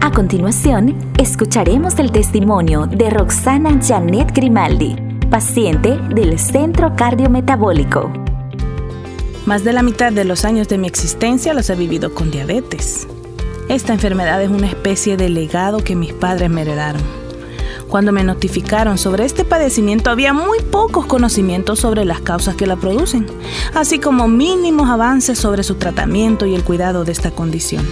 A continuación, escucharemos el testimonio de Roxana Janet Grimaldi, paciente del Centro Cardiometabólico. Más de la mitad de los años de mi existencia los he vivido con diabetes. Esta enfermedad es una especie de legado que mis padres me heredaron. Cuando me notificaron sobre este padecimiento había muy pocos conocimientos sobre las causas que la producen, así como mínimos avances sobre su tratamiento y el cuidado de esta condición.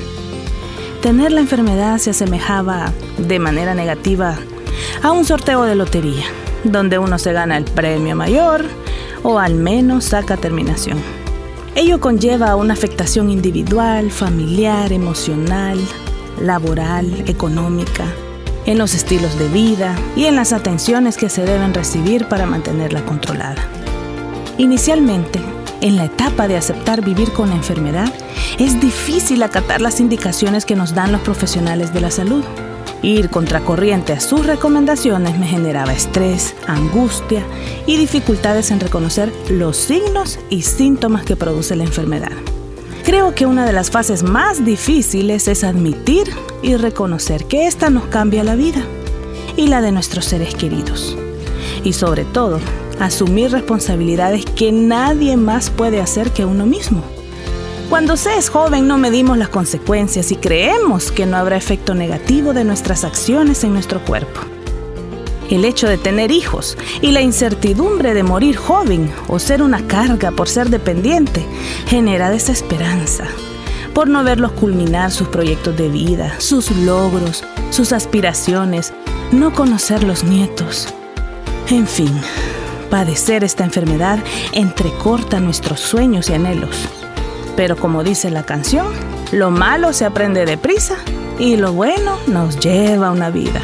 Tener la enfermedad se asemejaba, de manera negativa, a un sorteo de lotería, donde uno se gana el premio mayor o al menos saca terminación. Ello conlleva una afectación individual, familiar, emocional, laboral, económica, en los estilos de vida y en las atenciones que se deben recibir para mantenerla controlada. Inicialmente, en la etapa de aceptar vivir con la enfermedad, es difícil acatar las indicaciones que nos dan los profesionales de la salud. Ir contracorriente a sus recomendaciones me generaba estrés, angustia y dificultades en reconocer los signos y síntomas que produce la enfermedad. Creo que una de las fases más difíciles es admitir y reconocer que esta nos cambia la vida y la de nuestros seres queridos. Y sobre todo, asumir responsabilidades que nadie más puede hacer que uno mismo. Cuando se es joven no medimos las consecuencias y creemos que no habrá efecto negativo de nuestras acciones en nuestro cuerpo. El hecho de tener hijos y la incertidumbre de morir joven o ser una carga por ser dependiente genera desesperanza por no verlos culminar sus proyectos de vida, sus logros, sus aspiraciones, no conocer los nietos. En fin, padecer esta enfermedad entrecorta nuestros sueños y anhelos. Pero como dice la canción, lo malo se aprende deprisa y lo bueno nos lleva una vida.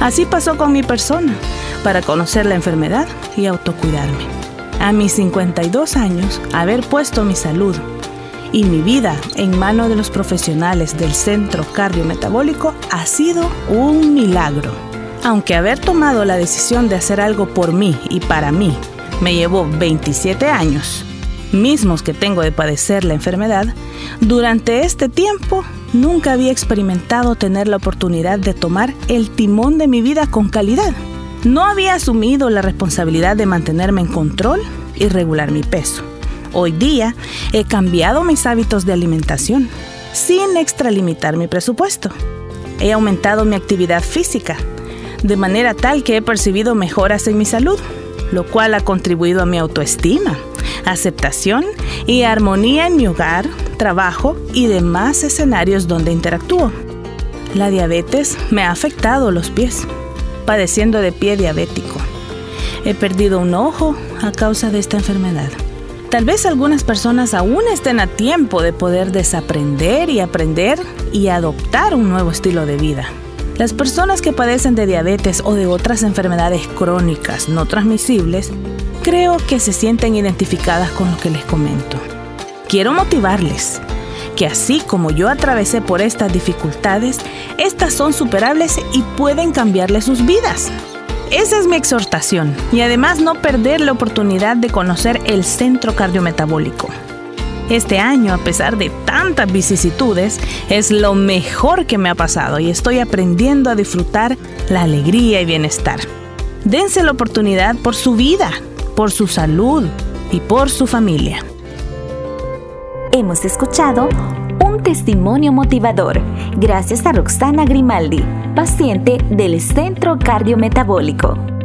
Así pasó con mi persona, para conocer la enfermedad y autocuidarme. A mis 52 años, haber puesto mi salud y mi vida en manos de los profesionales del Centro Cardiometabólico ha sido un milagro. Aunque haber tomado la decisión de hacer algo por mí y para mí me llevó 27 años, mismos que tengo de padecer la enfermedad, durante este tiempo nunca había experimentado tener la oportunidad de tomar el timón de mi vida con calidad. No había asumido la responsabilidad de mantenerme en control y regular mi peso. Hoy día he cambiado mis hábitos de alimentación sin extralimitar mi presupuesto. He aumentado mi actividad física de manera tal que he percibido mejoras en mi salud, lo cual ha contribuido a mi autoestima, aceptación y armonía en mi hogar, trabajo y demás escenarios donde interactúo. La diabetes me ha afectado los pies, padeciendo de pie diabético. He perdido un ojo a causa de esta enfermedad. Tal vez algunas personas aún estén a tiempo de poder desaprender y aprender y adoptar un nuevo estilo de vida. Las personas que padecen de diabetes o de otras enfermedades crónicas no transmisibles, creo que se sienten identificadas con lo que les comento. Quiero motivarles que así como yo atravesé por estas dificultades, estas son superables y pueden cambiarle sus vidas. Esa es mi exhortación y además no perder la oportunidad de conocer el centro cardiometabólico. Este año, a pesar de tantas vicisitudes, es lo mejor que me ha pasado y estoy aprendiendo a disfrutar la alegría y bienestar. Dense la oportunidad por su vida, por su salud y por su familia. Hemos escuchado un testimonio motivador gracias a Roxana Grimaldi, paciente del Centro Cardiometabólico.